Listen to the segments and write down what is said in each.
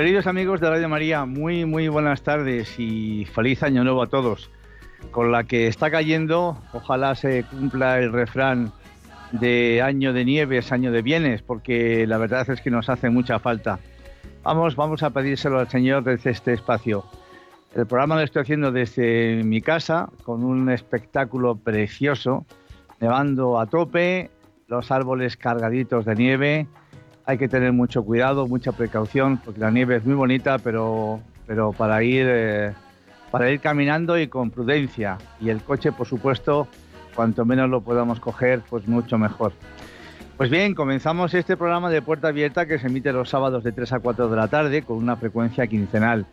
queridos amigos de Radio María, muy muy buenas tardes y feliz año nuevo a todos. Con la que está cayendo, ojalá se cumpla el refrán de año de nieves, año de bienes, porque la verdad es que nos hace mucha falta. Vamos, vamos a pedírselo al Señor desde este espacio. El programa lo estoy haciendo desde mi casa con un espectáculo precioso, nevando a tope, los árboles cargaditos de nieve, hay que tener mucho cuidado, mucha precaución, porque la nieve es muy bonita, pero, pero para, ir, eh, para ir caminando y con prudencia. Y el coche, por supuesto, cuanto menos lo podamos coger, pues mucho mejor. Pues bien, comenzamos este programa de Puerta Abierta que se emite los sábados de 3 a 4 de la tarde con una frecuencia quincenal.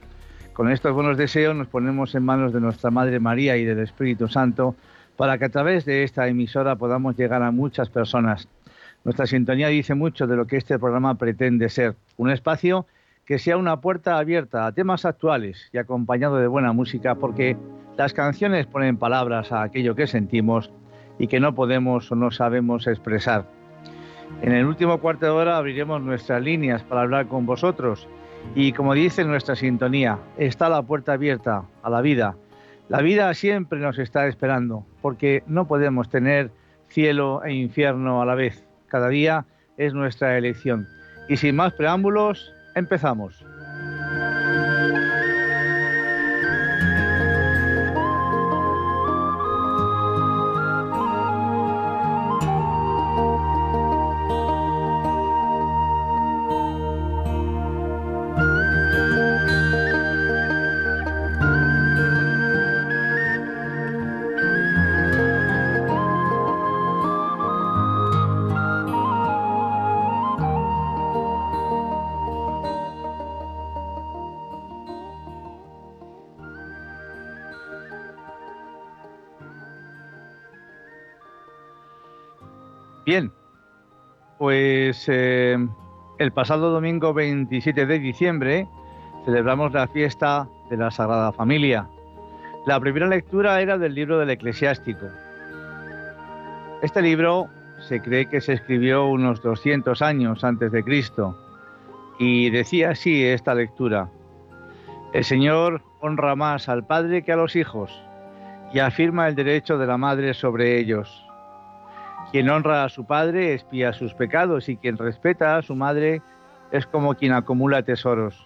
Con estos buenos deseos nos ponemos en manos de nuestra Madre María y del Espíritu Santo para que a través de esta emisora podamos llegar a muchas personas nuestra sintonía dice mucho de lo que este programa pretende ser, un espacio que sea una puerta abierta a temas actuales y acompañado de buena música, porque las canciones ponen palabras a aquello que sentimos y que no podemos o no sabemos expresar. En el último cuarto de hora abriremos nuestras líneas para hablar con vosotros y como dice nuestra sintonía, está la puerta abierta a la vida. La vida siempre nos está esperando porque no podemos tener cielo e infierno a la vez. Cada día es nuestra elección. Y sin más preámbulos, empezamos. El pasado domingo 27 de diciembre celebramos la fiesta de la Sagrada Familia. La primera lectura era del libro del eclesiástico. Este libro se cree que se escribió unos 200 años antes de Cristo y decía así esta lectura. El Señor honra más al Padre que a los hijos y afirma el derecho de la Madre sobre ellos. Quien honra a su padre espía sus pecados y quien respeta a su madre es como quien acumula tesoros.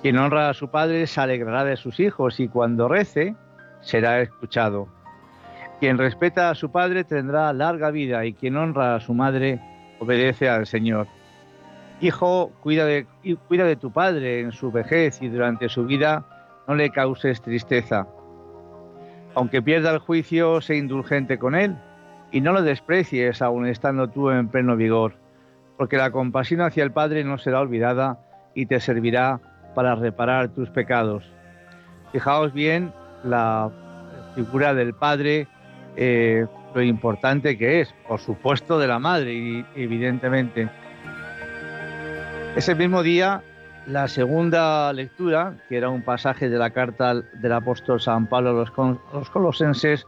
Quien honra a su padre se alegrará de sus hijos y cuando rece será escuchado. Quien respeta a su padre tendrá larga vida y quien honra a su madre obedece al Señor. Hijo, cuida de, cuida de tu padre en su vejez y durante su vida no le causes tristeza. Aunque pierda el juicio, sé indulgente con él y no lo desprecies aun estando tú en pleno vigor, porque la compasión hacia el Padre no será olvidada y te servirá para reparar tus pecados. Fijaos bien la figura del Padre, eh, lo importante que es, por supuesto de la Madre, evidentemente. Ese mismo día la segunda lectura, que era un pasaje de la carta del apóstol San Pablo a los, colosenses,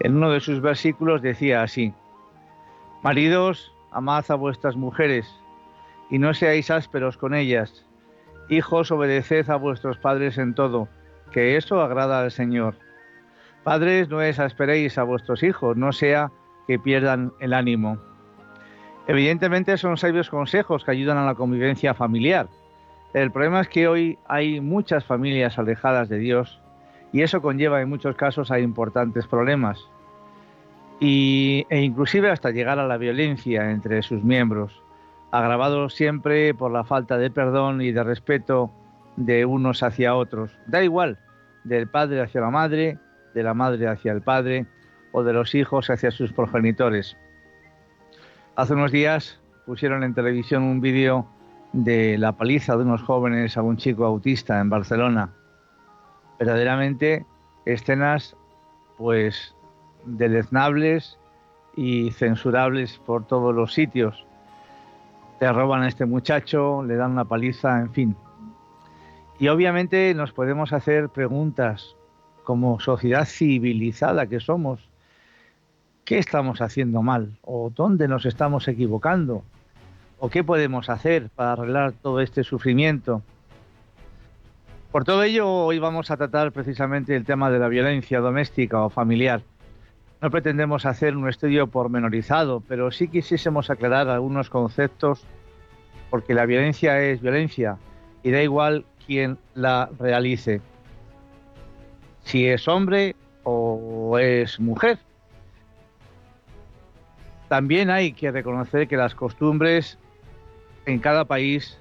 en uno de sus versículos decía así, Maridos, amad a vuestras mujeres y no seáis ásperos con ellas. Hijos, obedeced a vuestros padres en todo, que eso agrada al Señor. Padres, no exasperéis a vuestros hijos, no sea que pierdan el ánimo. Evidentemente son sabios consejos que ayudan a la convivencia familiar el problema es que hoy hay muchas familias alejadas de Dios y eso conlleva en muchos casos a importantes problemas y, e inclusive hasta llegar a la violencia entre sus miembros, agravado siempre por la falta de perdón y de respeto de unos hacia otros. Da igual, del padre hacia la madre, de la madre hacia el padre o de los hijos hacia sus progenitores. Hace unos días pusieron en televisión un vídeo de la paliza de unos jóvenes a un chico autista en Barcelona. Verdaderamente escenas pues deleznables y censurables por todos los sitios. Te roban a este muchacho, le dan una paliza, en fin. Y obviamente nos podemos hacer preguntas como sociedad civilizada que somos. ¿Qué estamos haciendo mal? ¿O dónde nos estamos equivocando? ¿O qué podemos hacer para arreglar todo este sufrimiento? Por todo ello, hoy vamos a tratar precisamente el tema de la violencia doméstica o familiar. No pretendemos hacer un estudio pormenorizado, pero sí quisiésemos aclarar algunos conceptos, porque la violencia es violencia y da igual quién la realice, si es hombre o es mujer. También hay que reconocer que las costumbres en cada país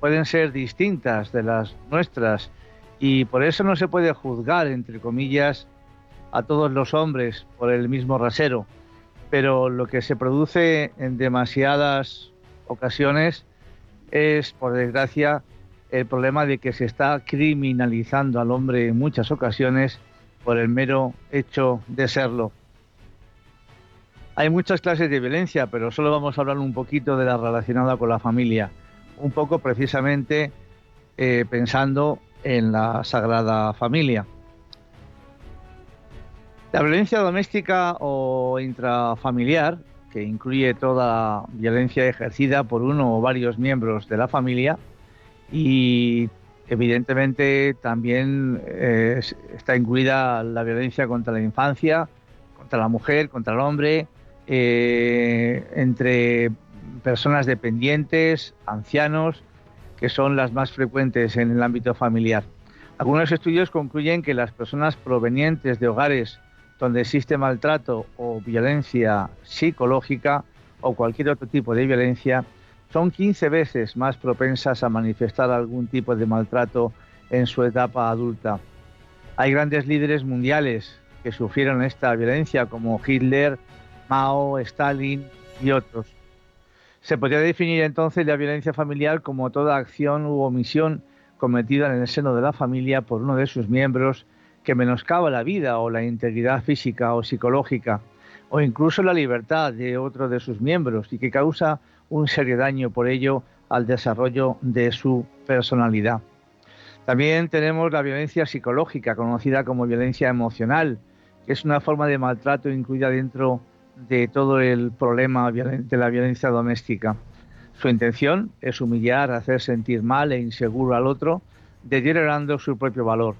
pueden ser distintas de las nuestras y por eso no se puede juzgar, entre comillas, a todos los hombres por el mismo rasero. Pero lo que se produce en demasiadas ocasiones es, por desgracia, el problema de que se está criminalizando al hombre en muchas ocasiones por el mero hecho de serlo. Hay muchas clases de violencia, pero solo vamos a hablar un poquito de la relacionada con la familia. Un poco precisamente eh, pensando en la Sagrada Familia. La violencia doméstica o intrafamiliar, que incluye toda violencia ejercida por uno o varios miembros de la familia, y evidentemente también eh, está incluida la violencia contra la infancia, contra la mujer, contra el hombre, eh, entre personas dependientes, ancianos, que son las más frecuentes en el ámbito familiar. Algunos estudios concluyen que las personas provenientes de hogares donde existe maltrato o violencia psicológica o cualquier otro tipo de violencia son 15 veces más propensas a manifestar algún tipo de maltrato en su etapa adulta. Hay grandes líderes mundiales que sufrieron esta violencia como Hitler, Mao, Stalin y otros. Se podría definir entonces la violencia familiar como toda acción u omisión cometida en el seno de la familia por uno de sus miembros que menoscaba la vida o la integridad física o psicológica o incluso la libertad de otro de sus miembros y que causa un serio daño por ello al desarrollo de su personalidad. También tenemos la violencia psicológica, conocida como violencia emocional, que es una forma de maltrato incluida dentro de todo el problema de la violencia doméstica. Su intención es humillar, hacer sentir mal e inseguro al otro, deteriorando su propio valor.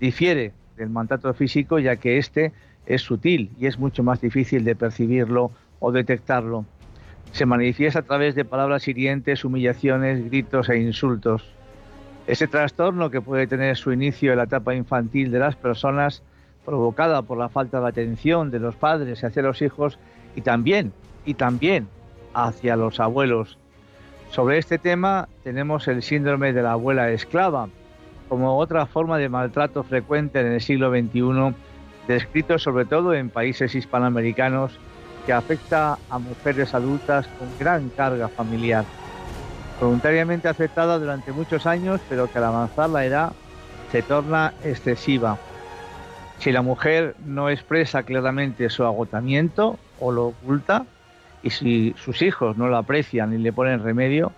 Difiere del maltrato físico ya que éste es sutil y es mucho más difícil de percibirlo o detectarlo. Se manifiesta a través de palabras hirientes, humillaciones, gritos e insultos. Ese trastorno que puede tener su inicio en la etapa infantil de las personas provocada por la falta de atención de los padres hacia los hijos y también, y también hacia los abuelos. Sobre este tema tenemos el síndrome de la abuela esclava, como otra forma de maltrato frecuente en el siglo XXI, descrito sobre todo en países hispanoamericanos, que afecta a mujeres adultas con gran carga familiar, voluntariamente aceptada durante muchos años, pero que al avanzar la edad se torna excesiva. Si la mujer no expresa claramente su agotamiento o lo oculta, y si sus hijos no lo aprecian y le ponen remedio,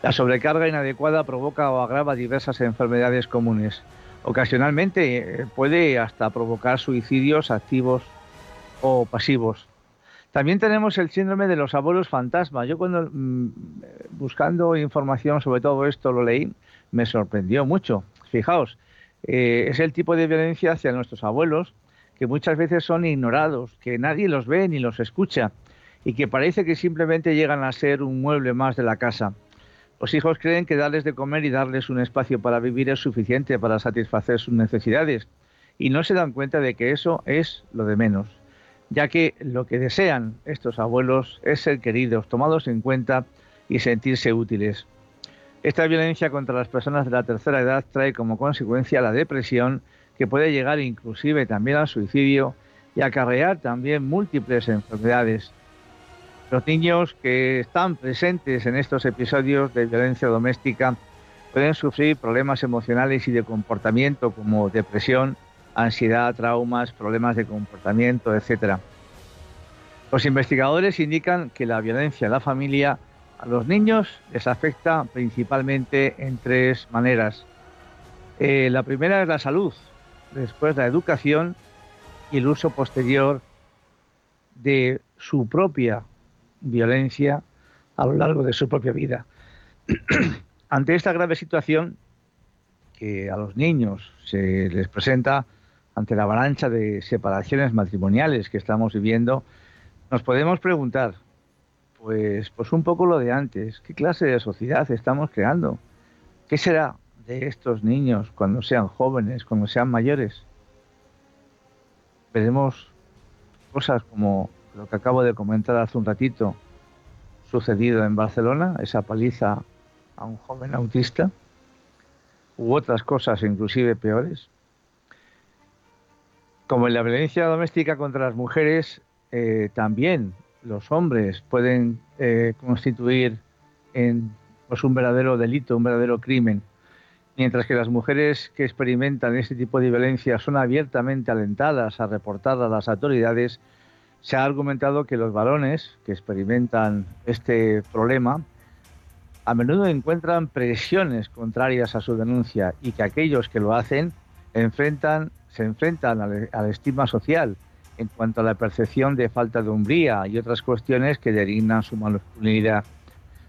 la sobrecarga inadecuada provoca o agrava diversas enfermedades comunes. Ocasionalmente eh, puede hasta provocar suicidios activos o pasivos. También tenemos el síndrome de los abuelos fantasma. Yo cuando mm, buscando información sobre todo esto lo leí, me sorprendió mucho. Fijaos, eh, es el tipo de violencia hacia nuestros abuelos que muchas veces son ignorados, que nadie los ve ni los escucha y que parece que simplemente llegan a ser un mueble más de la casa. Los hijos creen que darles de comer y darles un espacio para vivir es suficiente para satisfacer sus necesidades y no se dan cuenta de que eso es lo de menos, ya que lo que desean estos abuelos es ser queridos, tomados en cuenta y sentirse útiles. Esta violencia contra las personas de la tercera edad trae como consecuencia la depresión, que puede llegar inclusive también al suicidio y acarrear también múltiples enfermedades. Los niños que están presentes en estos episodios de violencia doméstica pueden sufrir problemas emocionales y de comportamiento como depresión, ansiedad, traumas, problemas de comportamiento, etc. Los investigadores indican que la violencia en la familia a los niños les afecta principalmente en tres maneras. Eh, la primera es la salud, después la educación y el uso posterior de su propia violencia a lo largo de su propia vida. Ante esta grave situación que a los niños se les presenta ante la avalancha de separaciones matrimoniales que estamos viviendo, nos podemos preguntar, pues, pues un poco lo de antes, ¿qué clase de sociedad estamos creando? ¿Qué será de estos niños cuando sean jóvenes, cuando sean mayores? Veremos cosas como lo que acabo de comentar hace un ratito, sucedido en Barcelona, esa paliza a un joven autista, u otras cosas inclusive peores. Como en la violencia doméstica contra las mujeres, eh, también los hombres pueden eh, constituir pues, un verdadero delito, un verdadero crimen, mientras que las mujeres que experimentan este tipo de violencia son abiertamente alentadas a reportar a las autoridades se ha argumentado que los varones que experimentan este problema a menudo encuentran presiones contrarias a su denuncia y que aquellos que lo hacen se enfrentan al, estigma social en cuanto a la percepción de falta de umbría y otras cuestiones que designan su masculinidad.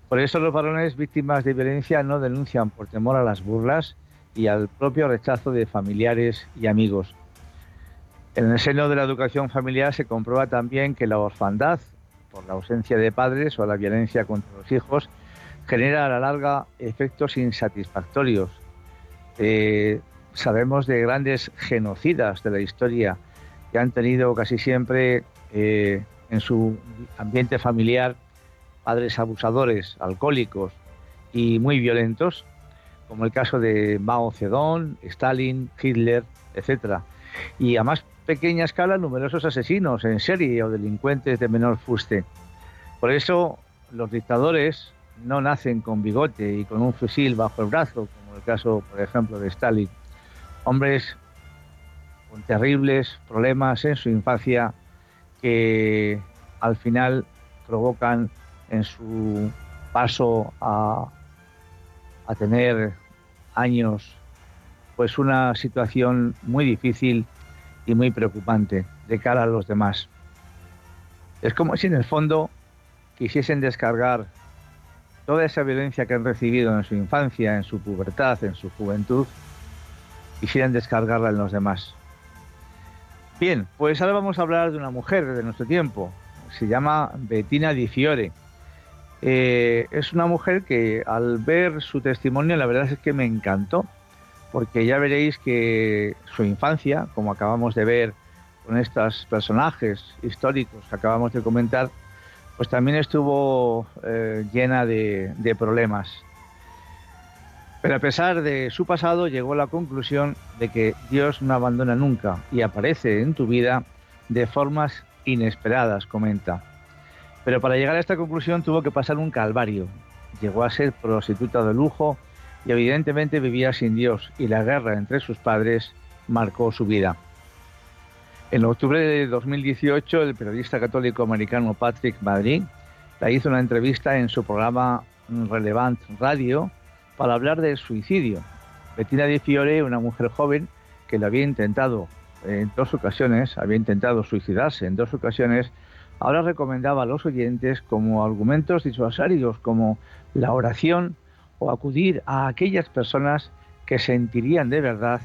Por eso los varones víctimas de violencia no denuncian por temor a las burlas y al propio rechazo de familiares y amigos. En el seno de la educación familiar se comprueba también que la orfandad, por la ausencia de padres o la violencia contra los hijos, genera a la larga efectos insatisfactorios. Eh, sabemos de grandes genocidas de la historia que han tenido casi siempre eh, en su ambiente familiar padres abusadores, alcohólicos y muy violentos, como el caso de Mao Zedong, Stalin, Hitler, etc. Y además pequeña escala numerosos asesinos en serie o delincuentes de menor fuste. Por eso los dictadores no nacen con bigote y con un fusil bajo el brazo, como el caso, por ejemplo, de Stalin. Hombres con terribles problemas en su infancia que al final provocan en su paso a, a tener años pues una situación muy difícil y muy preocupante de cara a los demás. Es como si en el fondo quisiesen descargar toda esa violencia que han recibido en su infancia, en su pubertad, en su juventud, quisieran descargarla en los demás. Bien, pues ahora vamos a hablar de una mujer de nuestro tiempo. Se llama Bettina Di Fiore. Eh, es una mujer que al ver su testimonio la verdad es que me encantó porque ya veréis que su infancia, como acabamos de ver con estos personajes históricos que acabamos de comentar, pues también estuvo eh, llena de, problemas. Pero a pesar de su pasado, llegó a la conclusión de que Dios no abandona nunca y aparece en tu vida de formas inesperadas, comenta. Pero para llegar a esta conclusión tuvo que pasar un calvario. Llegó a ser prostituta de lujo y evidentemente vivía sin Dios y la guerra entre sus padres marcó su vida. En octubre de 2018, el periodista católico americano Patrick Madrid la hizo una entrevista en su programa Relevant Radio para hablar del suicidio. Bettina Di Fiore, una mujer joven que lo había intentado en dos ocasiones, había intentado suicidarse en dos ocasiones, ahora recomendaba a los oyentes como argumentos disuasorios como la oración o acudir a aquellas personas que sentirían de verdad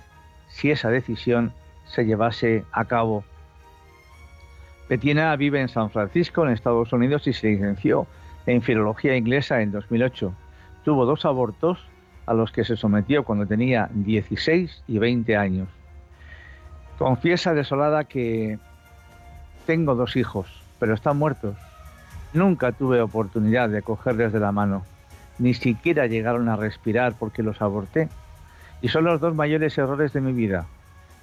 si esa decisión se llevase a cabo. Bettina vive en San Francisco, en Estados Unidos, y se licenció en filología inglesa en 2008 tuvo dos abortos a los que se sometió cuando tenía 16 y 20 años. Confiesa desolada que tengo dos hijos, pero están muertos. Nunca tuve oportunidad de cogerles de la mano, ni siquiera llegaron a respirar porque los aborté. Y son los dos mayores errores de mi vida.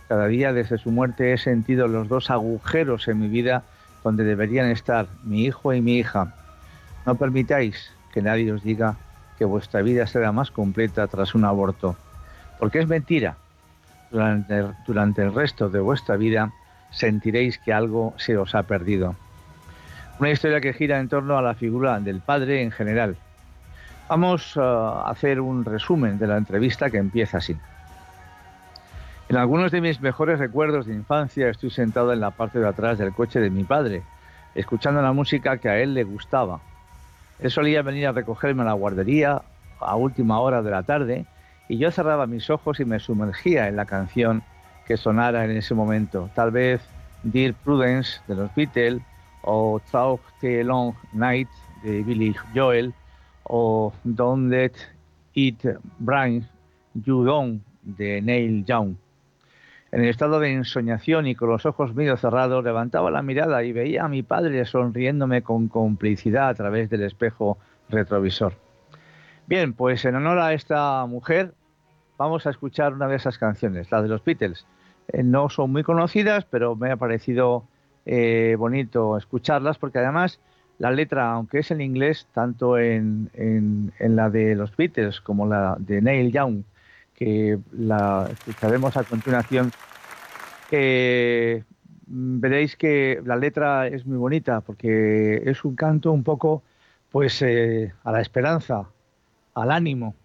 Cada día desde su muerte he sentido los dos agujeros en mi vida donde deberían estar mi hijo y mi hija. No permitáis que nadie os diga que vuestra vida será más completa tras un aborto, porque es mentira. Durante, durante el resto de vuestra vida sentiréis que algo se os ha perdido. Una historia que gira en torno a la figura del padre en general. Vamos a hacer un resumen de la entrevista que empieza así. En algunos de mis mejores recuerdos de infancia estoy sentado en la parte de atrás del coche de mi padre, escuchando la música que a él le gustaba él solía venir a recogerme a la guardería a última hora de la tarde y yo cerraba mis ojos y me sumergía en la canción que sonara en ese momento. Tal vez Dear Prudence de los Beatles o Talk the Long Night de Billy Joel o Don't Let It Bring You Down de Neil Young. En el estado de ensoñación y con los ojos medio cerrados, levantaba la mirada y veía a mi padre sonriéndome con complicidad a través del espejo retrovisor. Bien, pues en honor a esta mujer, vamos a escuchar una de esas canciones, la de los Beatles. Eh, no son muy conocidas, pero me ha parecido eh, bonito escucharlas porque además la letra, aunque es en inglés, tanto en, en la de los Beatles como la de Neil Young, que la escucharemos a continuación, veréis que la letra es muy bonita porque es un canto un poco pues eh, a la esperanza, al ánimo.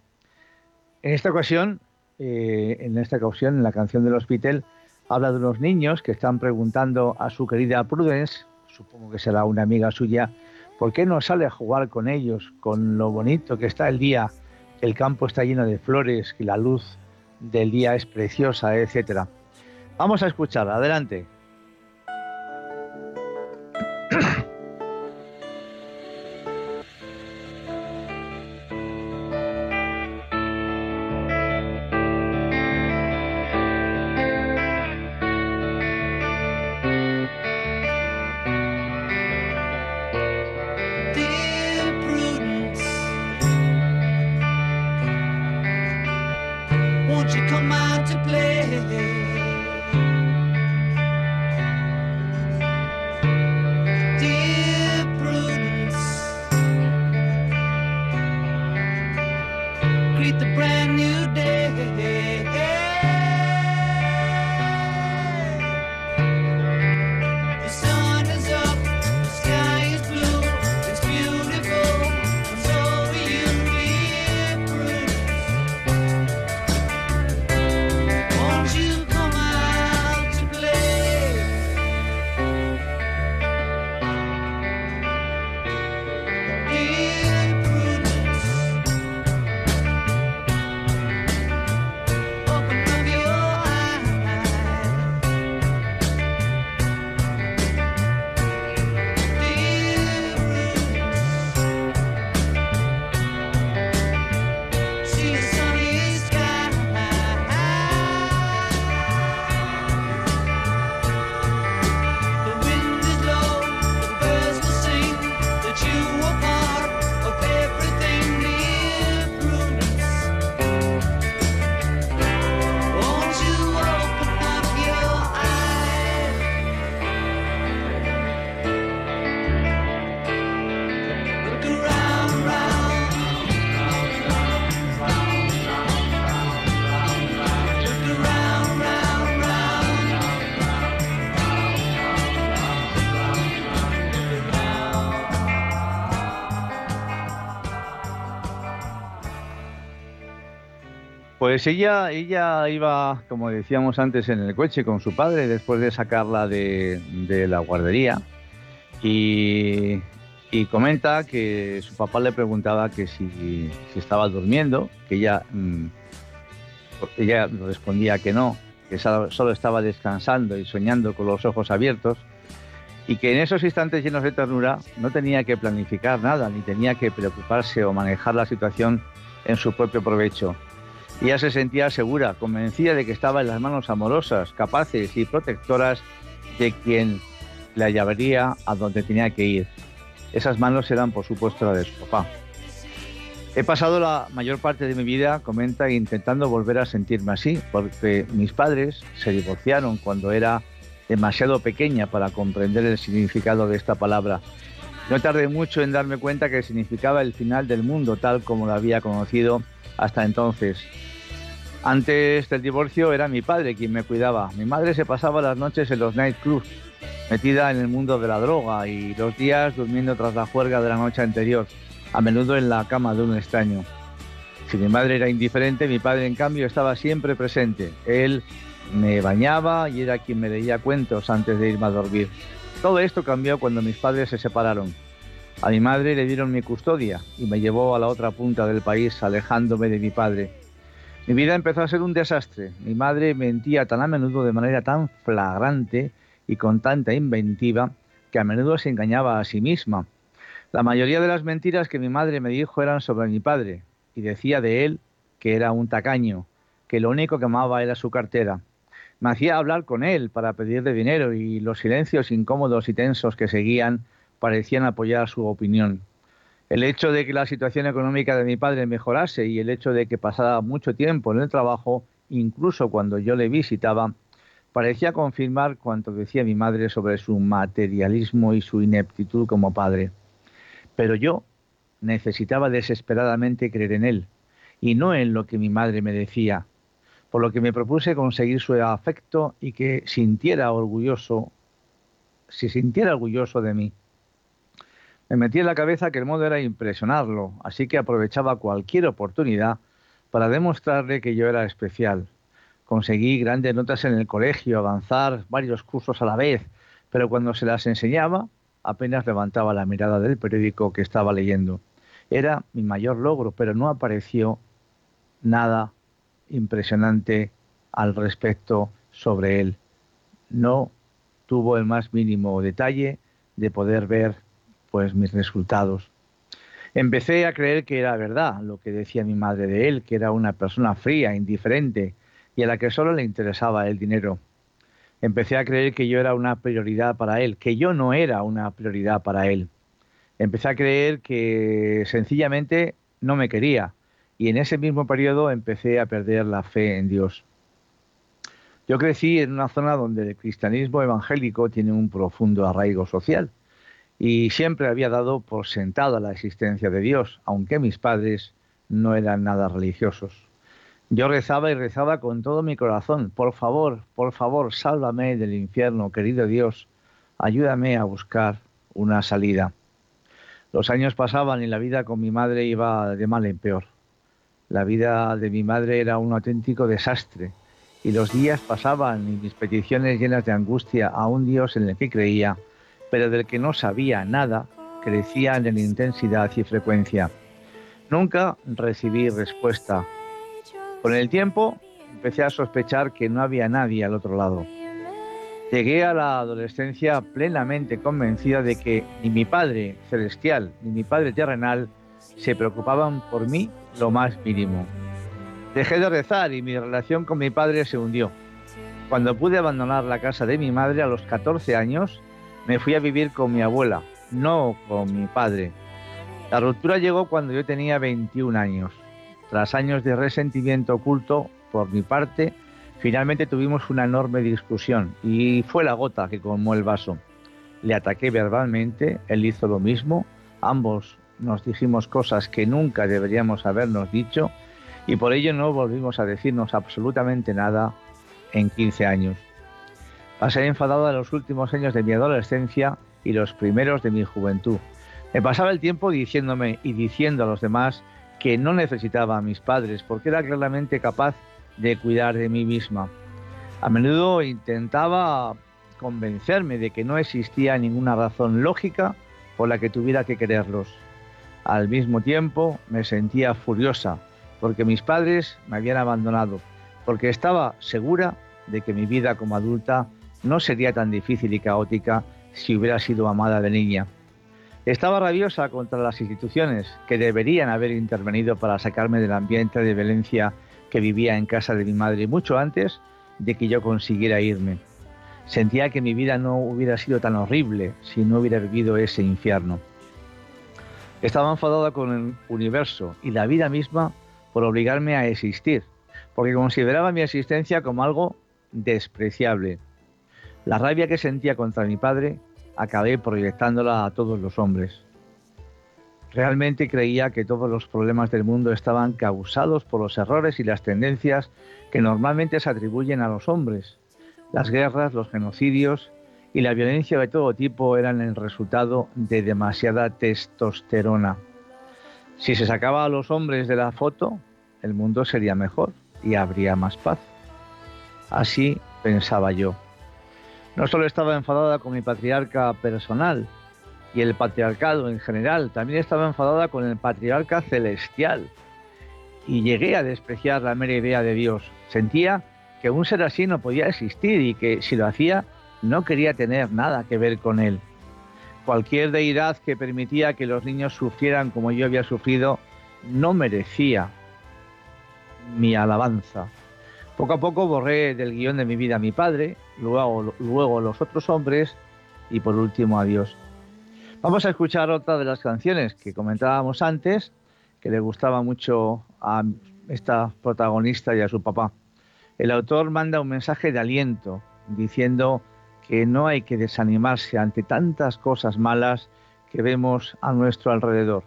En esta ocasión, eh, en esta ocasión, en la canción de los Beatles, habla de unos niños que están preguntando a su querida Prudence, supongo que será una amiga suya, ¿por qué no sale a jugar con ellos, con lo bonito que está el día? El campo está lleno de flores la luz del día es preciosa, etcétera. Vamos a escuchar, adelante. Pues ella, ella iba, como decíamos antes, en el coche con su padre después de sacarla de, la guardería y, comenta que su papá le preguntaba que si, estaba durmiendo, que ella, mm, ella respondía que no, que solo estaba descansando y soñando con los ojos abiertos y que en esos instantes llenos de ternura no tenía que planificar nada, ni tenía que preocuparse o manejar la situación en su propio provecho. Ella se sentía segura, convencida de que estaba en las manos amorosas, capaces y protectoras de quien la llevaría a donde tenía que ir. Esas manos eran, por supuesto, las de su papá. He pasado la mayor parte de mi vida, comenta, intentando volver a sentirme así, porque mis padres se divorciaron cuando era demasiado pequeña para comprender el significado de esta palabra. No tardé mucho en darme cuenta que significaba el final del mundo tal como lo había conocido hasta entonces. Antes del divorcio era mi padre quien me cuidaba. Mi madre se pasaba las noches en los nightclubs, metida en el mundo de la droga y los días durmiendo tras la juerga de la noche anterior, a menudo en la cama de un extraño. Si mi madre era indiferente, mi padre en cambio estaba siempre presente. Él me bañaba y era quien me leía cuentos antes de irme a dormir. Todo esto cambió cuando mis padres se separaron. A mi madre le dieron mi custodia y me llevó a la otra punta del país alejándome de mi padre. Mi vida empezó a ser un desastre. Mi madre mentía tan a menudo de manera tan flagrante y con tanta inventiva que a menudo se engañaba a sí misma. La mayoría de las mentiras que mi madre me dijo eran sobre mi padre y decía de él que era un tacaño, que lo único que amaba era su cartera me hacía hablar con él para pedirle dinero y los silencios incómodos y tensos que seguían parecían apoyar su opinión. El hecho de que la situación económica de mi padre mejorase y el hecho de que pasara mucho tiempo en el trabajo, incluso cuando yo le visitaba, parecía confirmar cuanto decía mi madre sobre su materialismo y su ineptitud como padre. Pero yo necesitaba desesperadamente creer en él, y no en lo que mi madre me decía, por lo que me propuse conseguir su afecto y que sintiera orgulloso, si sintiera orgulloso de mí. Me metí en la cabeza que el modo era impresionarlo, así que aprovechaba cualquier oportunidad para demostrarle que yo era especial. Conseguí grandes notas en el colegio, avanzar varios cursos a la vez, pero cuando se las enseñaba apenas levantaba la mirada del periódico que estaba leyendo. Era mi mayor logro, pero no apareció nada impresionante al respecto sobre él. No tuvo el más mínimo detalle de poder ver pues mis resultados. Empecé a creer que era verdad lo que decía mi madre de él, que era una persona fría, indiferente y a la que solo le interesaba el dinero. Empecé a creer que yo era una prioridad para él, que yo no era una prioridad para él. Empecé a creer que sencillamente no me quería, y en ese mismo periodo empecé a perder la fe en Dios. Yo crecí en una zona donde el cristianismo evangélico tiene un profundo arraigo social y siempre había dado por sentada la existencia de Dios, aunque mis padres no eran nada religiosos. Yo rezaba y rezaba con todo mi corazón, por favor, por favor, sálvame del infierno, querido Dios, ayúdame a buscar una salida. Los años pasaban y la vida con mi madre iba de mal en peor. La vida de mi madre era un auténtico desastre y los días pasaban y mis peticiones llenas de angustia a un Dios en el que creía, pero del que no sabía nada, crecían en intensidad y frecuencia. Nunca recibí respuesta. Con el tiempo empecé a sospechar que no había nadie al otro lado. Llegué a la adolescencia plenamente convencida de que ni mi Padre celestial ni mi Padre terrenal se preocupaban por mí lo más mínimo. Dejé de rezar y mi relación con mi padre se hundió. Cuando pude abandonar la casa de mi madre a los 14 años, me fui a vivir con mi abuela, no con mi padre. La ruptura llegó cuando yo tenía 21 años. Tras años de resentimiento oculto por mi parte, finalmente tuvimos una enorme discusión y fue la gota que colmó el vaso. Le ataqué verbalmente, él hizo lo mismo, ambos nos dijimos cosas que nunca deberíamos habernos dicho y por ello no volvimos a decirnos absolutamente nada en 15 años. Pasé enfadado en los últimos años de mi adolescencia y los primeros de mi juventud. Me pasaba el tiempo diciéndome y diciendo a los demás que no necesitaba a mis padres porque era claramente capaz de cuidar de mí misma. A menudo intentaba convencerme de que no existía ninguna razón lógica por la que tuviera que quererlos. Al mismo tiempo me sentía furiosa porque mis padres me habían abandonado, porque estaba segura de que mi vida como adulta no sería tan difícil y caótica si hubiera sido amada de niña. Estaba rabiosa contra las instituciones que deberían haber intervenido para sacarme del ambiente de violencia que vivía en casa de mi madre mucho antes de que yo consiguiera irme. Sentía que mi vida no hubiera sido tan horrible si no hubiera vivido ese infierno. Estaba enfadada con el universo y la vida misma por obligarme a existir, porque consideraba mi existencia como algo despreciable. La rabia que sentía contra mi padre acabé proyectándola a todos los hombres. Realmente creía que todos los problemas del mundo estaban causados por los errores y las tendencias que normalmente se atribuyen a los hombres. Las guerras, los genocidios y la violencia de todo tipo eran el resultado de demasiada testosterona. Si se sacaba a los hombres de la foto, el mundo sería mejor y habría más paz. Así pensaba yo. No solo estaba enfadada con mi patriarca personal y el patriarcado en general, también estaba enfadada con el patriarca celestial. Y llegué a despreciar la mera idea de Dios. Sentía que un ser así no podía existir y que si lo hacía no quería tener nada que ver con él. Cualquier deidad que permitía que los niños sufrieran como yo había sufrido no merecía mi alabanza. Poco a poco borré del guion de mi vida a mi padre, luego, luego los otros hombres y por último a Dios. Vamos a escuchar otra de las canciones que comentábamos antes, que le gustaba mucho a esta protagonista y a su papá. El autor manda un mensaje de aliento, diciendo que no hay que desanimarse ante tantas cosas malas que vemos a nuestro alrededor.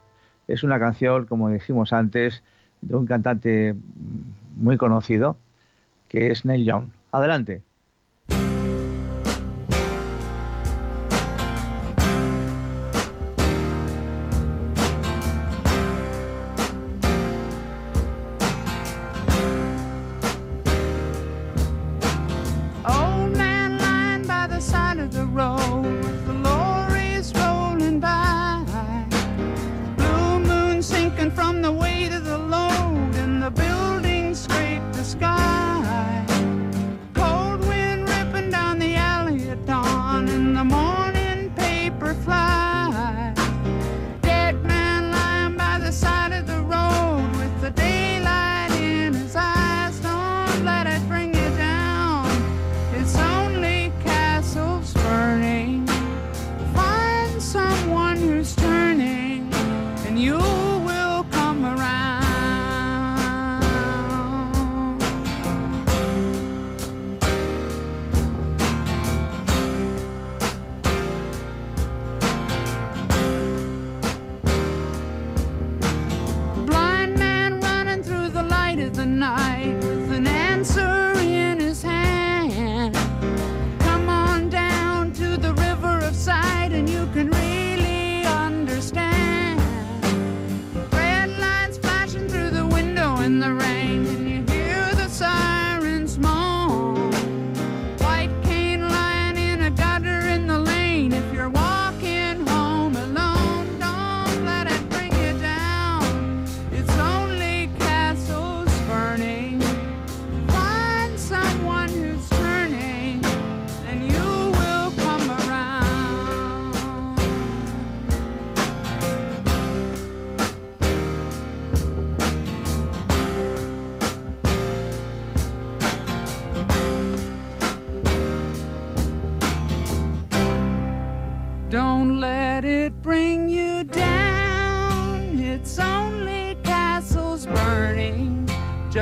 Es una canción, como dijimos antes, de un cantante muy conocido, que es Neil Young. Adelante.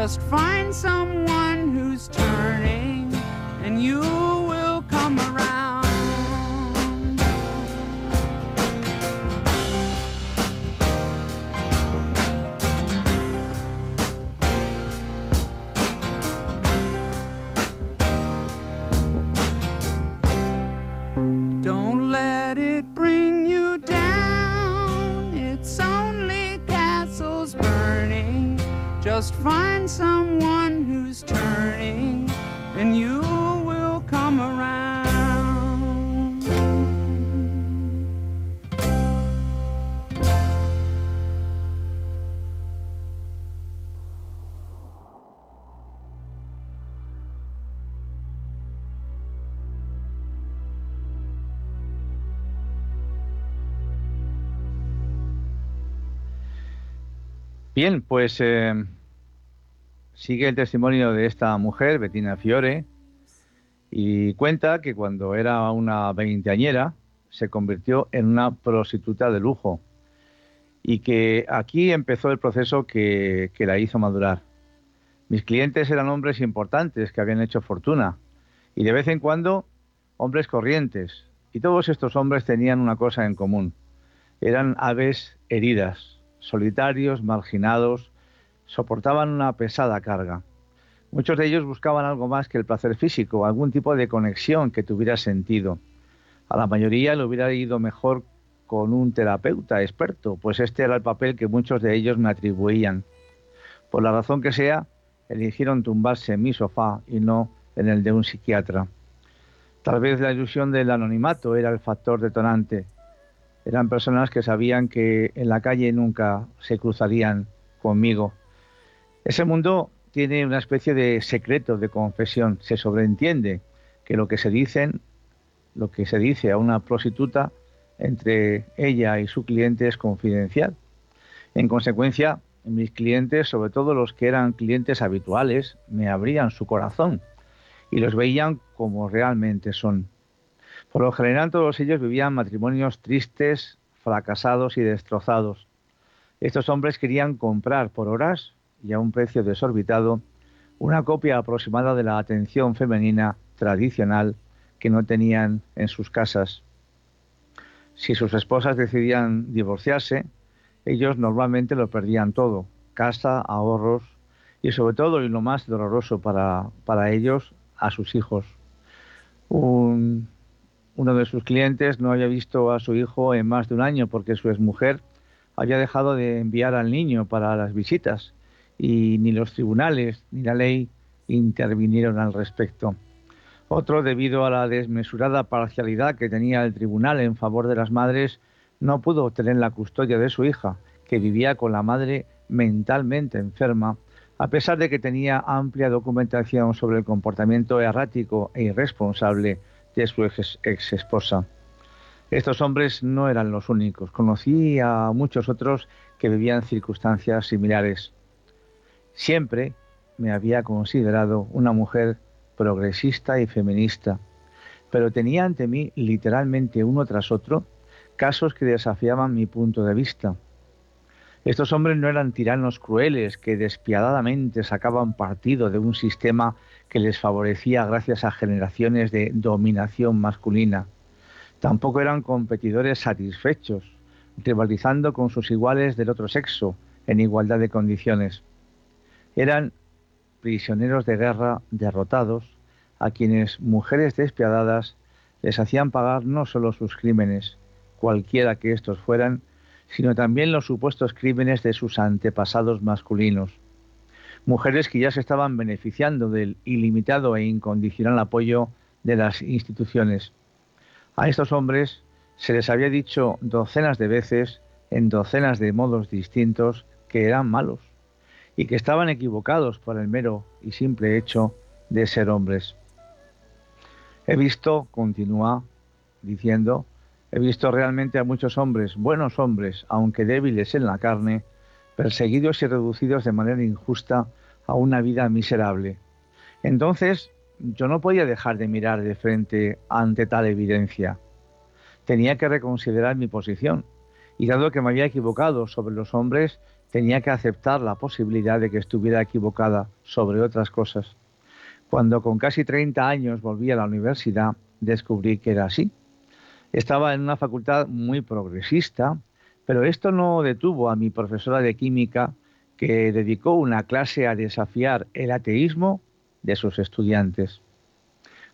Just find someone Bien, pues eh, sigue el testimonio de esta mujer, Bettina Fiore, y cuenta que cuando era una veinteañera se convirtió en una prostituta de lujo y que aquí empezó el proceso que, que la hizo madurar. Mis clientes eran hombres importantes que habían hecho fortuna y de vez en cuando hombres corrientes. Y todos estos hombres tenían una cosa en común. Eran aves heridas, solitarios, marginados, soportaban una pesada carga. Muchos de ellos buscaban algo más que el placer físico, algún tipo de conexión que tuviera sentido. A la mayoría le hubiera ido mejor con un terapeuta experto, pues este era el papel que muchos de ellos me atribuían. Por la razón que sea, eligieron tumbarse en mi sofá y no en el de un psiquiatra. Tal vez la ilusión del anonimato era el factor detonante, eran personas que sabían que en la calle nunca se cruzarían conmigo. Ese mundo tiene una especie de secreto de confesión. Se sobreentiende que lo que se dicen, lo que se dice a una prostituta entre ella y su cliente es confidencial. En consecuencia, mis clientes, sobre todo los que eran clientes habituales, me abrían su corazón y los veían como realmente son. Por lo general todos ellos vivían matrimonios tristes, fracasados y destrozados. Estos hombres querían comprar por horas y a un precio desorbitado una copia aproximada de la atención femenina tradicional que no tenían en sus casas. Si sus esposas decidían divorciarse, ellos normalmente lo perdían todo, casa, ahorros y sobre todo, y lo más doloroso para, para ellos, a sus hijos. Un, uno de sus clientes no había visto a su hijo en más de un año porque su exmujer había dejado de enviar al niño para las visitas y ni los tribunales ni la ley intervinieron al respecto. Otro, debido a la desmesurada parcialidad que tenía el tribunal en favor de las madres, no pudo obtener la custodia de su hija, que vivía con la madre mentalmente enferma, a pesar de que tenía amplia documentación sobre el comportamiento errático e irresponsable su ex, esposa. Estos hombres no eran los únicos. Conocí a muchos otros que vivían circunstancias similares. Siempre me había considerado una mujer progresista y feminista, pero tenía ante mí literalmente uno tras otro casos que desafiaban mi punto de vista. Estos hombres no eran tiranos crueles que despiadadamente sacaban partido de un sistema que les favorecía gracias a generaciones de dominación masculina. Tampoco eran competidores satisfechos, rivalizando con sus iguales del otro sexo en igualdad de condiciones. Eran prisioneros de guerra derrotados a quienes mujeres despiadadas les hacían pagar no solo sus crímenes, cualquiera que estos fueran, sino también los supuestos crímenes de sus antepasados masculinos mujeres que ya se estaban beneficiando del ilimitado e incondicional apoyo de las instituciones. A estos hombres se les había dicho docenas de veces, en docenas de modos distintos, que eran malos y que estaban equivocados por el mero y simple hecho de ser hombres. He visto, continúa diciendo, he visto realmente a muchos hombres, buenos hombres, aunque débiles en la carne, perseguidos y reducidos de manera injusta a una vida miserable. Entonces yo no podía dejar de mirar de frente ante tal evidencia. Tenía que reconsiderar mi posición y dado que me había equivocado sobre los hombres, tenía que aceptar la posibilidad de que estuviera equivocada sobre otras cosas. Cuando con casi 30 años volví a la universidad, descubrí que era así. Estaba en una facultad muy progresista, pero esto no detuvo a mi profesora de química, que dedicó una clase a desafiar el ateísmo de sus estudiantes.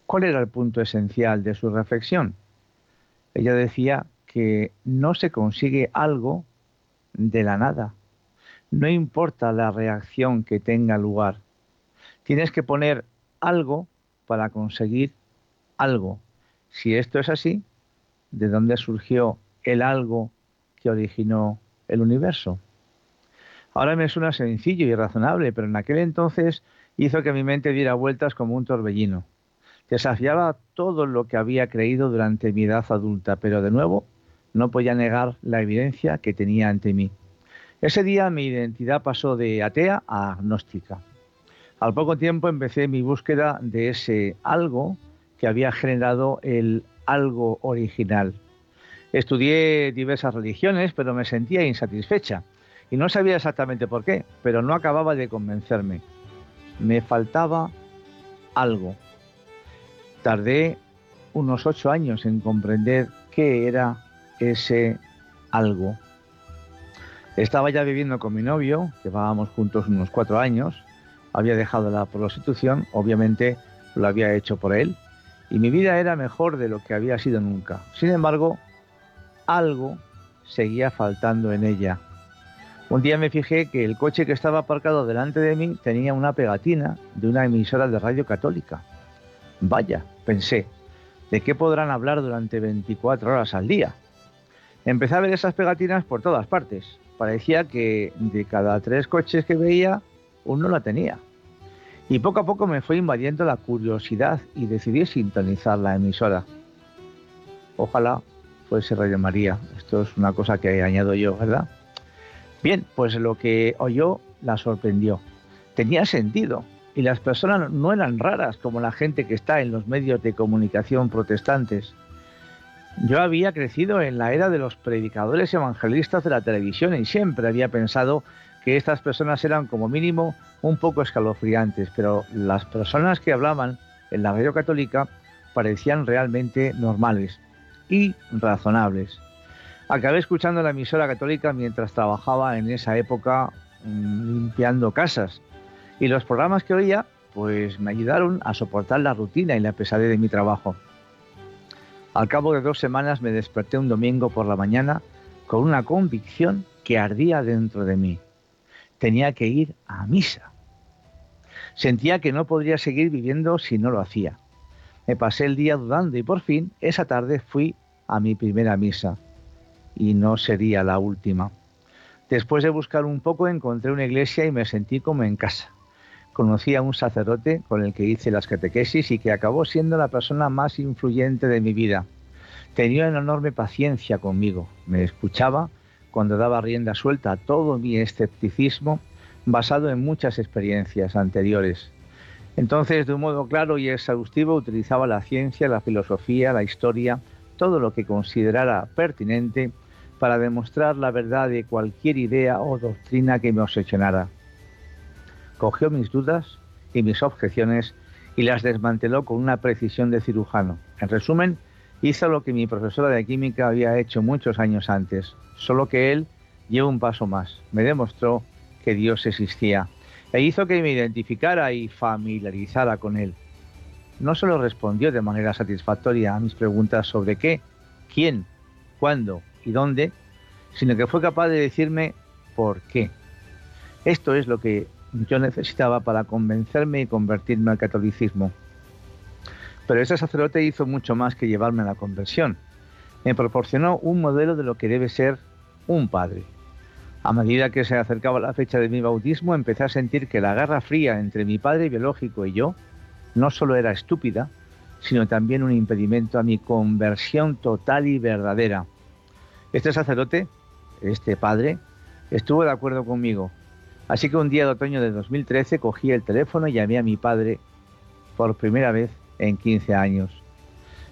¿Cuál era el punto esencial de su reflexión? Ella decía que no se consigue algo de la nada. no importa la reacción que tenga lugar. Tienes que poner algo para conseguir algo. Si esto es así, ¿de dónde surgió el algo que originó el universo? Ahora me suena sencillo y razonable, pero en aquel entonces hizo que mi mente diera vueltas como un torbellino. Desafiaba todo lo que había creído durante mi edad adulta, pero de nuevo no podía negar la evidencia que tenía ante mí. Ese día mi identidad pasó de atea a agnóstica. Al poco tiempo empecé mi búsqueda de ese algo que había generado el algo original. Estudié diversas religiones, pero me sentía insatisfecha y no sabía exactamente por qué, pero no acababa de convencerme. Me faltaba algo. Tardé unos ocho años en comprender qué era ese algo. Estaba ya viviendo con mi novio, llevábamos juntos unos cuatro años, había dejado la prostitución, obviamente lo había hecho por él, y mi vida era mejor de lo que había sido nunca. Sin embargo, algo seguía faltando en ella. Un día me fijé que el coche que estaba aparcado delante de mí tenía una pegatina de una emisora de radio católica. Vaya, pensé, ¿de qué podrán hablar durante 24 horas al día? Empecé a ver esas pegatinas por todas partes. Parecía que de cada tres coches que veía, uno la tenía. Y poco a poco me fue invadiendo la curiosidad y decidí sintonizar la emisora. Ojalá fuese Radio María. Esto es una cosa que añado yo, ¿verdad? Bien, pues lo que oyó la sorprendió. Tenía sentido y las personas no eran raras como la gente que está en los medios de comunicación protestantes. Yo había crecido en la era de los predicadores evangelistas de la televisión y siempre había pensado que estas personas eran como mínimo un poco escalofriantes, pero las personas que hablaban en la radio católica parecían realmente normales y razonables. Acabé escuchando la emisora católica mientras trabajaba en esa época mm, limpiando casas y los programas que oía pues me ayudaron a soportar la rutina y la pesadez de mi trabajo. Al cabo de dos semanas me desperté un domingo por la mañana con una convicción que ardía dentro de mí tenía que ir a misa. Sentía que no podría seguir viviendo si no lo hacía. Me pasé el día dudando y por fin esa tarde fui a mi primera misa. Y no sería la última. Después de buscar un poco encontré una iglesia y me sentí como en casa. Conocí a un sacerdote con el que hice las catequesis y que acabó siendo la persona más influyente de mi vida. Tenía una enorme paciencia conmigo, me escuchaba cuando daba rienda suelta a todo mi escepticismo basado en muchas experiencias anteriores. Entonces, de un modo claro y exhaustivo, utilizaba la ciencia, la filosofía, la historia, todo lo que considerara pertinente para demostrar la verdad de cualquier idea o doctrina que me obsesionara. Cogió mis dudas y mis objeciones y las desmanteló con una precisión de cirujano. En resumen, hizo lo que mi profesora de química había hecho muchos años antes, solo que él llevó un paso más. Me demostró que Dios existía e hizo que me identificara y familiarizara con él. No solo respondió de manera satisfactoria a mis preguntas sobre qué, quién, cuándo y dónde, sino que fue capaz de decirme por qué. Esto es lo que yo necesitaba para convencerme y convertirme al catolicismo. Pero ese sacerdote hizo mucho más que llevarme a la conversión. Me proporcionó un modelo de lo que debe ser un padre. A medida que se acercaba la fecha de mi bautismo, empecé a sentir que la guerra fría entre mi padre biológico y yo no solo era estúpida, sino también un impedimento a mi conversión total y verdadera. Este sacerdote, este padre, estuvo de acuerdo conmigo. Así que un día de otoño de 2013 cogí el teléfono y llamé a mi padre por primera vez en 15 años.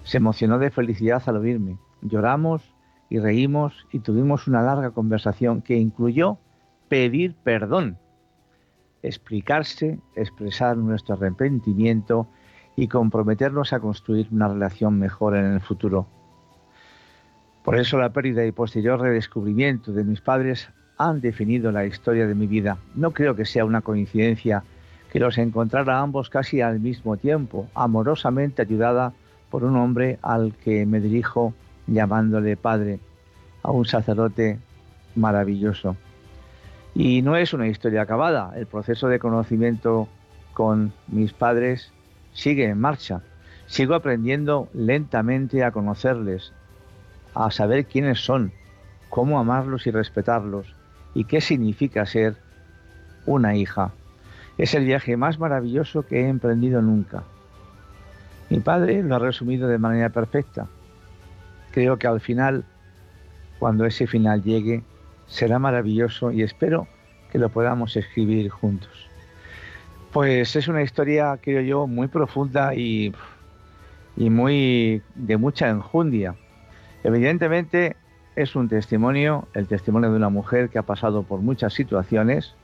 Se emocionó de felicidad al oírme. Lloramos y reímos y tuvimos una larga conversación que incluyó pedir perdón, explicarse, expresar nuestro arrepentimiento y comprometernos a construir una relación mejor en el futuro. Por eso la pérdida y posterior redescubrimiento de mis padres han definido la historia de mi vida. No creo que sea una coincidencia que los encontrara ambos casi al mismo tiempo, amorosamente ayudada por un hombre al que me dirijo llamándole padre, a un sacerdote maravilloso. Y no es una historia acabada. El proceso de conocimiento con mis padres sigue en marcha. Sigo aprendiendo lentamente a conocerles, a saber quiénes son, cómo amarlos y respetarlos y qué significa ser una hija. Es el viaje más maravilloso que he emprendido nunca. Mi padre lo ha resumido de manera perfecta. Creo que al final, cuando ese final llegue, será maravilloso y espero que lo podamos escribir juntos. Pues es una historia, creo yo, muy profunda y, y muy de mucha enjundia. Evidentemente es un testimonio, el testimonio de una mujer que ha pasado por muchas situaciones.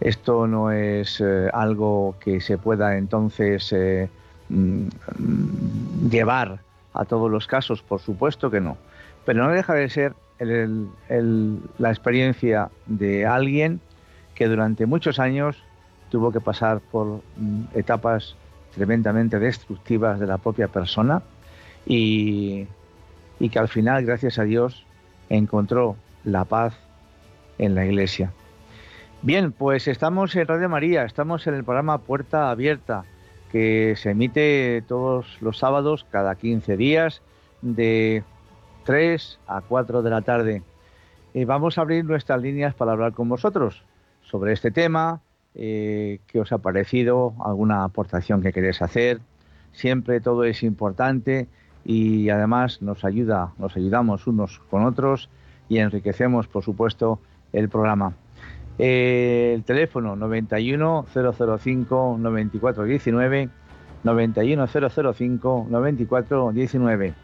Esto no es eh, algo que se pueda entonces eh, mm, llevar a todos los casos, por supuesto que no. Pero no deja de ser la experiencia de alguien que durante muchos años tuvo que pasar por mm, etapas tremendamente destructivas de la propia persona y, y que al final, gracias a Dios, encontró la paz en la iglesia. Bien, pues estamos en Radio María, estamos en el programa Puerta Abierta, que se emite todos los sábados, cada 15 días, de 3 a 4 de la tarde. Y vamos a abrir nuestras líneas para hablar con vosotros sobre este tema, eh, qué os ha parecido, alguna aportación que queréis hacer. Siempre todo es importante y además nos ayuda, nos ayudamos unos con otros y enriquecemos, por supuesto, el programa. Eh, el teléfono 91 005 94 19 91 005 94 19.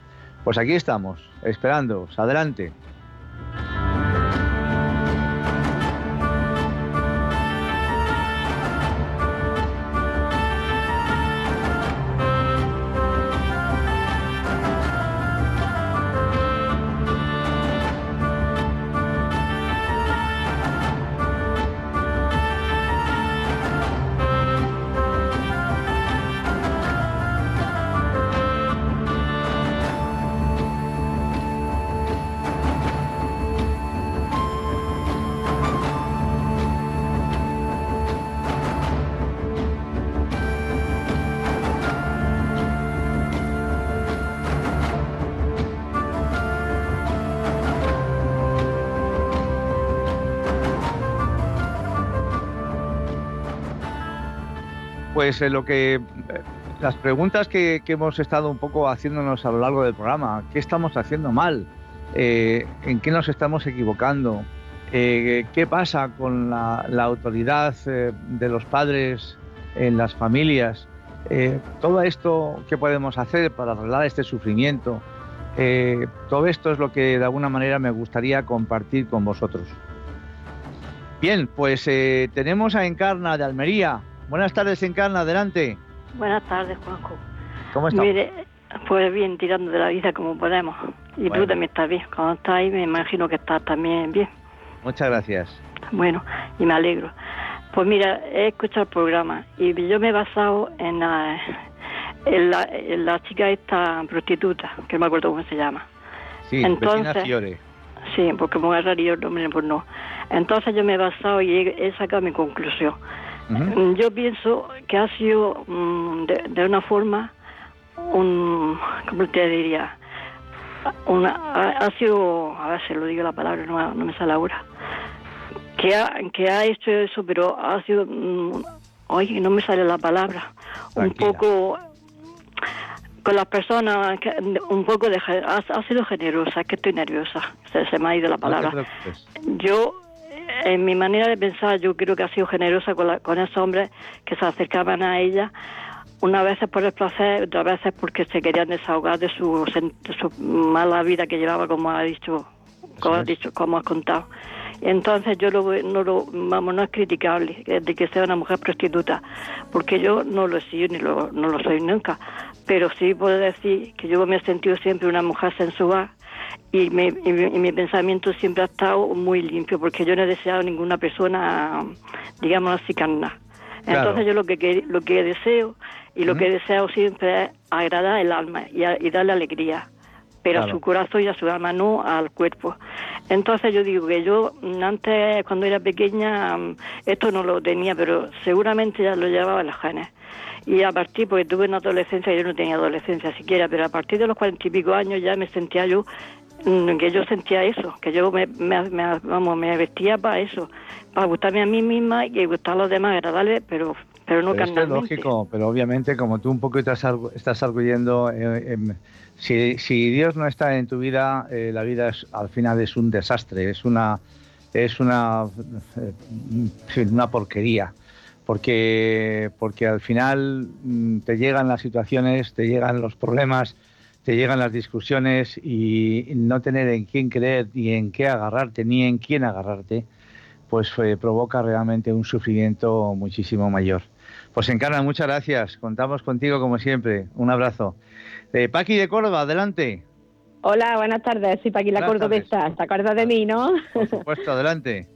Pues aquí estamos, esperándoos. Adelante. Pues eh, lo que eh, las preguntas que, hemos estado un poco haciéndonos a lo largo del programa, ¿qué estamos haciendo mal? Eh, ¿En qué nos estamos equivocando? ¿Qué pasa con la, autoridad de los padres en las familias? todo esto, ¿qué podemos hacer para arreglar este sufrimiento? todo esto es lo que de alguna manera me gustaría compartir con vosotros. Bien, pues tenemos a Encarna de Almería. Buenas tardes, Encarna, adelante. Buenas tardes, Juanjo. ¿Cómo estás? Mire, pues bien, tirando de la vida como podemos. Y tú también estás bien. Cuando estás ahí, me imagino que estás también bien. Muchas gracias. Bueno, y me alegro. Pues mira, he escuchado el programa y yo me he basado en la, en la, en la chica esta prostituta, que no me acuerdo cómo se llama. Sí, Entonces, Fiore. Sí, porque me voy a el nombre, pues no. Entonces yo me he basado y he sacado mi conclusión. Mm, yo pienso que ha sido mm, de, una forma, un, ¿cómo te diría? Una, ha, sido, a ver si lo digo la palabra, no, no me sale ahora, que ha, que ha hecho eso, pero ha sido, mm, oye, no me sale la palabra, un poco con las personas, un poco de, ha, sido generosa, es que estoy nerviosa, se, se me ha ido la palabra. yo en mi manera de pensar, yo creo que ha sido generosa con, con esos hombres que se acercaban a ella, unas veces por el placer, otras veces porque se querían desahogar de su, su mala vida que llevaba, como ha dicho, como ha dicho, como has contado. Entonces yo lo, no lo, vamos, no es criticable de que sea una mujer prostituta, porque yo no lo he sido ni lo, no lo soy nunca, pero sí puedo decir que yo me he sentido siempre una mujer sensual y, mi pensamiento siempre ha estado muy limpio porque yo no he deseado ninguna persona, digamos así, carnal. Entonces yo lo que, lo que deseo y lo que deseo siempre es agradar el alma y, darle alegría. Pero a su corazón y a su alma, no al cuerpo. Entonces yo digo que yo mm, antes, cuando era pequeña, mm, esto no lo tenía, pero seguramente ya lo llevaba en las genes. Y a partir, porque tuve una adolescencia, yo no tenía adolescencia siquiera, pero a partir de los cuarenta y pico años ya me sentía yo, mm, que yo sentía eso, que yo me, vamos, me vestía para eso, para gustarme a mí misma y gustar a los demás, agradable, pero pero no pero es lógico, pero obviamente como tú un poco estás, estás arguyendo, eh, si, si, Dios no está en tu vida, eh, la vida es, al final es un desastre, es una es una, eh, una porquería porque, porque al final mm, te llegan las situaciones, te llegan los problemas, te llegan las discusiones y no tener en quién creer, ni en qué agarrarte, ni en quién agarrarte, pues eh, provoca realmente un sufrimiento muchísimo mayor. Pues Encarna, muchas gracias. Contamos contigo como siempre. Un abrazo. Eh, Paqui de Córdoba, adelante. Hola, buenas tardes. Soy Paqui la Cordobesa. ¿Te acuerdas de mí, no? Por supuesto, adelante.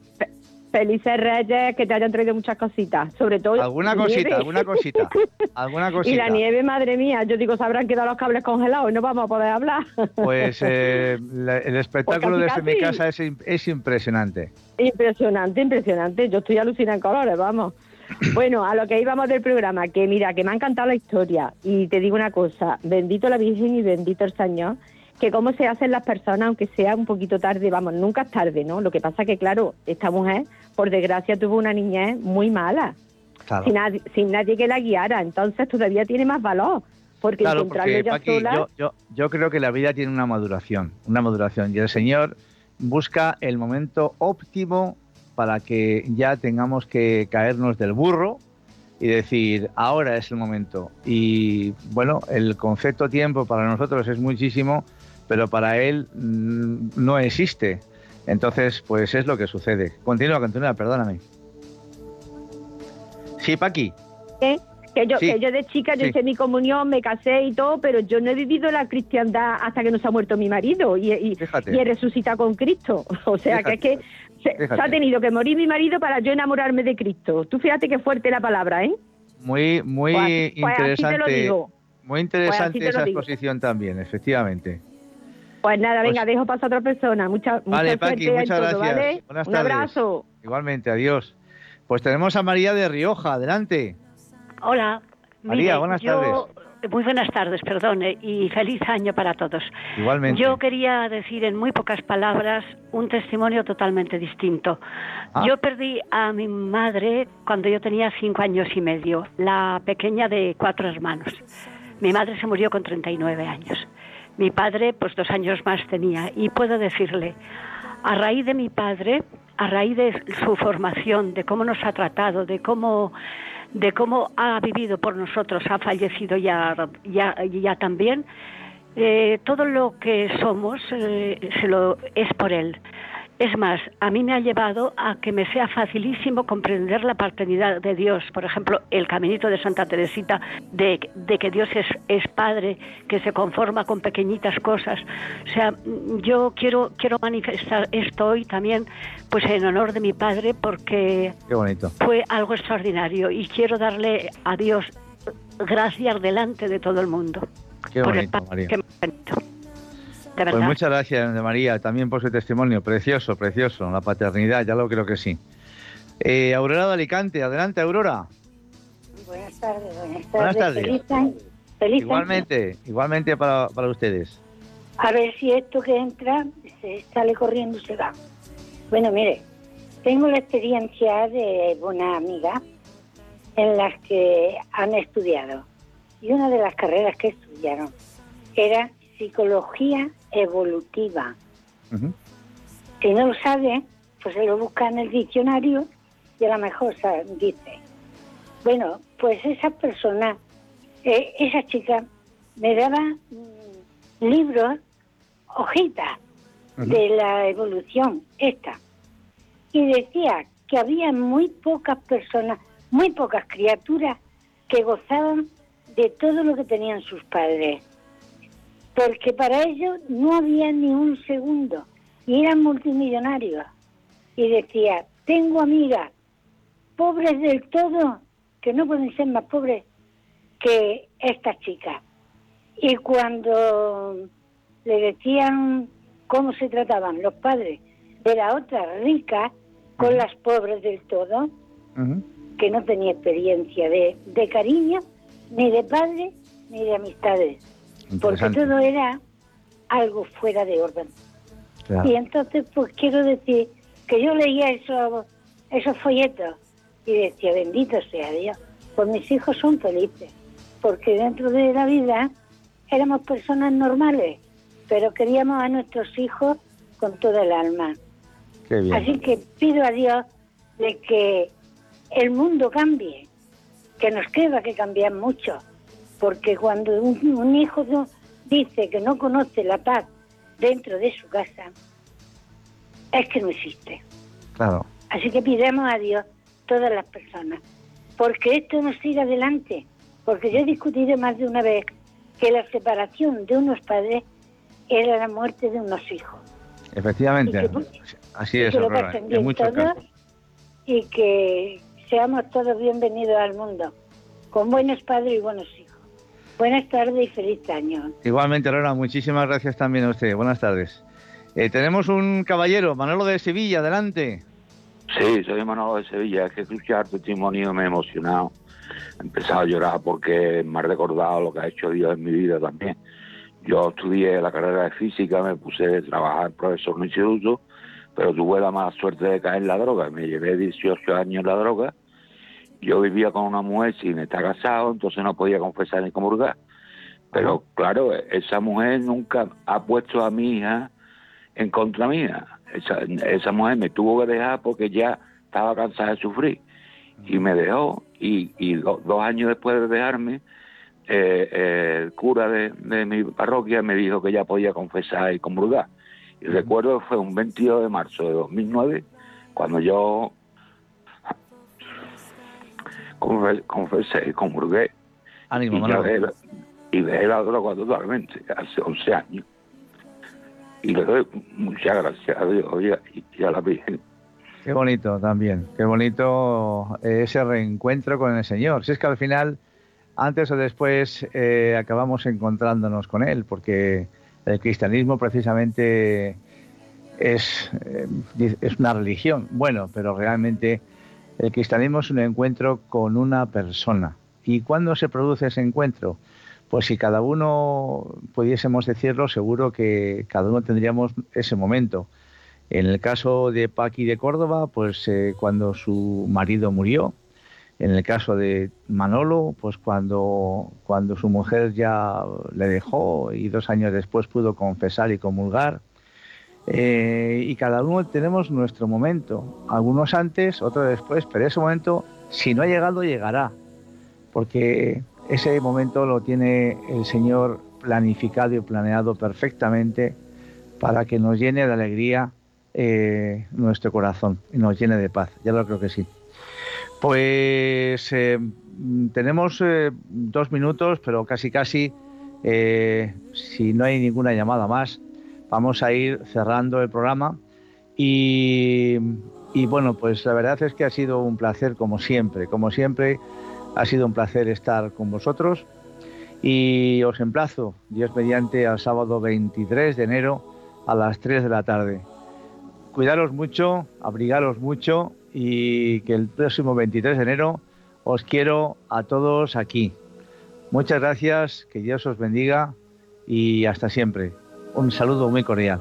Felices Reyes, que te hayan traído muchas cositas, sobre todo. Alguna cosita, alguna cosita, alguna cosita. Y la nieve, madre mía, yo digo, se habrán quedado los cables congelados y no vamos a poder hablar. Pues eh, el espectáculo desde mi casa es, es impresionante. Impresionante, impresionante. Yo estoy alucinada en colores, vamos. Bueno, a lo que íbamos del programa, que mira, que me ha encantado la historia. Y te digo una cosa, bendito la Virgen y bendito el Señor, que cómo se hacen las personas, aunque sea un poquito tarde, vamos, nunca es tarde, ¿no? Lo que pasa que, claro, esta mujer, por desgracia, tuvo una niñez muy mala, sin, nadie, sin nadie que la guiara, entonces todavía tiene más valor. Porque claro, porque, yo, yo, yo creo que la vida tiene una maduración, una maduración, y el Señor busca el momento óptimo para que ya tengamos que caernos del burro y decir, ahora es el momento. Y bueno, el concepto tiempo para nosotros es muchísimo, pero para él mm, no existe. Entonces, pues es lo que sucede. Continúa, continúa, perdóname. Sí, Paqui. ¿Eh? Que yo, que yo de chica, yo hice mi comunión, me casé y todo, pero yo no he vivido la cristiandad hasta que no se ha muerto mi marido y, y, he resucitado con Cristo. O sea, que es que se, ha tenido que morir mi marido para yo enamorarme de Cristo. Tú fíjate qué fuerte la palabra, ¿eh? Muy, muy pues pues interesante. Muy interesante esa exposición también, efectivamente. Pues nada, venga, pues dejo pasar a otra persona. Mucha, vale, Paqui, muchas gracias. Buenas Un abrazo. Igualmente, adiós. Pues tenemos a María de Rioja, adelante. Hola. María, buenas tardes. Muy buenas tardes, perdón, y feliz año para todos. Igualmente. Yo quería decir en muy pocas palabras un testimonio totalmente distinto. Ah. Yo perdí a mi madre cuando yo tenía cinco años y medio, la pequeña de cuatro hermanos. Mi madre se murió con 39 años. Mi padre, pues dos años más tenía. Y puedo decirle, a raíz de mi padre, a raíz de su formación, de cómo nos ha tratado, de cómo, de cómo ha vivido por nosotros, ha fallecido ya, ya, ya también, eh, todo lo que somos eh, se lo, es por él. Es más, a mí me ha llevado a que me sea facilísimo comprender la paternidad de Dios. Por ejemplo, el caminito de Santa Teresita, de, que Dios es, es, Padre, que se conforma con pequeñitas cosas. O sea, yo quiero, quiero manifestar esto hoy también, pues en honor de mi Padre, porque fue algo extraordinario y quiero darle a Dios gracias delante de todo el mundo. Qué bonito, María. Pues muchas gracias, María, también por su testimonio. Precioso, precioso. La paternidad, ya lo creo que sí. Eh, Aurora de Alicante, adelante, Aurora. Buenas tardes, buenas tardes. Feliz, igualmente, igualmente para, para ustedes. A ver si esto que entra se sale corriendo se va. Bueno, mire, tengo la experiencia de una amiga en las que han estudiado. Y una de las carreras que estudiaron era psicología evolutiva. Si no lo sabe, pues se lo busca en el diccionario y a lo mejor dice, bueno, pues esa persona, eh, esa chica me daba mm, libros, hojitas de la evolución, esta, y decía que había muy pocas personas, muy pocas criaturas que gozaban de todo lo que tenían sus padres porque para ellos no había ni un segundo y eran multimillonarios. Y decía, tengo amigas pobres del todo, que no pueden ser más pobres que estas chicas. Y cuando le decían cómo se trataban los padres de la otra rica con las pobres del todo, que no tenía experiencia de, de cariño, ni de padre, ni de amistades, porque todo era algo fuera de orden. Y entonces, pues quiero decir que yo leía esos, esos folletos y decía, bendito sea Dios, pues mis hijos son felices, porque dentro de la vida éramos personas normales, pero queríamos a nuestros hijos con todo el alma. Así que pido a Dios de que el mundo cambie, que nos queda que cambiar mucho, porque cuando un, hijo dice que no conoce la paz dentro de su casa, es que no existe. Claro. Así que pidamos a Dios todas las personas, porque esto no siga adelante, porque yo he discutido más de una vez que la separación de unos padres era la muerte de unos hijos. Efectivamente, así es, en muchos casos. Y que seamos todos bienvenidos al mundo, con buenos padres y buenos hijos. Buenas tardes y feliz año. Igualmente, Aurora, muchísimas gracias también a usted. Buenas tardes. Eh, tenemos un caballero, Manolo de Sevilla, adelante. Sí, soy Manolo de Sevilla. Es que escuchar tu testimonio me ha emocionado. He empezado a llorar porque me ha recordado lo que ha hecho Dios en mi vida también. Yo estudié la carrera de física, me puse a trabajar profesor en instituto, pero tuve la mala suerte de caer en la droga. Me llevé 18 años en la droga. Yo vivía con una mujer sin estar casado, entonces no podía confesar ni comulgar. Pero claro, esa mujer nunca ha puesto a mi hija en contra mía. Esa, esa mujer me tuvo que dejar porque ya estaba cansada de sufrir. Y me dejó. Y, y dos años después de dejarme, eh, eh, el cura de, mi parroquia me dijo que ya podía confesar y comulgar. Y recuerdo que fue un 22 de marzo de 2009 cuando yo confesé y comulgué. Ánimo, y, dejé la, y dejé la droga totalmente, hace 11 años. Y le doy muchas gracias a Dios y a la Virgen. Qué bonito también, qué bonito ese reencuentro con el Señor. Si es que al final antes o después eh, acabamos encontrándonos con Él, porque el cristianismo precisamente es, eh, es una religión, bueno, pero realmente el cristianismo es un encuentro con una persona. ¿Y cuándo se produce ese encuentro? Pues si cada uno pudiésemos decirlo, seguro que cada uno tendríamos ese momento. En el caso de Paqui de Córdoba, pues eh, cuando su marido murió, en el caso de Manolo, pues cuando, cuando su mujer ya le dejó y dos años después pudo confesar y comulgar. Eh, y cada uno tenemos nuestro momento, algunos antes, otros después, pero ese momento, si no ha llegado, llegará, porque ese momento lo tiene el Señor planificado y planeado perfectamente para que nos llene de alegría eh, nuestro corazón y nos llene de paz. Ya lo creo que sí. Pues eh, tenemos dos minutos, pero casi casi, si no hay ninguna llamada más, vamos a ir cerrando el programa. Y, y, bueno, pues la verdad es que ha sido un placer como siempre, como siempre ha sido un placer estar con vosotros. Y os emplazo, Dios mediante, al sábado 23 de enero a las 3 de la tarde. Cuidaros mucho, abrigaros mucho y que el próximo 23 de enero os quiero a todos aquí. Muchas gracias, que Dios os bendiga y hasta siempre. Un saludo muy cordial.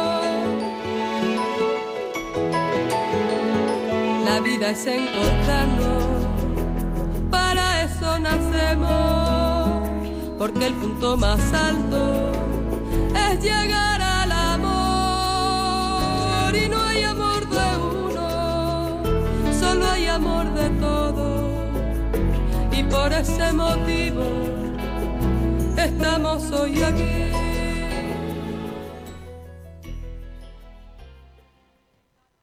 Es encontrarnos, para eso nacemos, porque el punto más alto es llegar al amor. Y no hay amor de uno, solo hay amor de todos. Y por ese motivo estamos hoy aquí.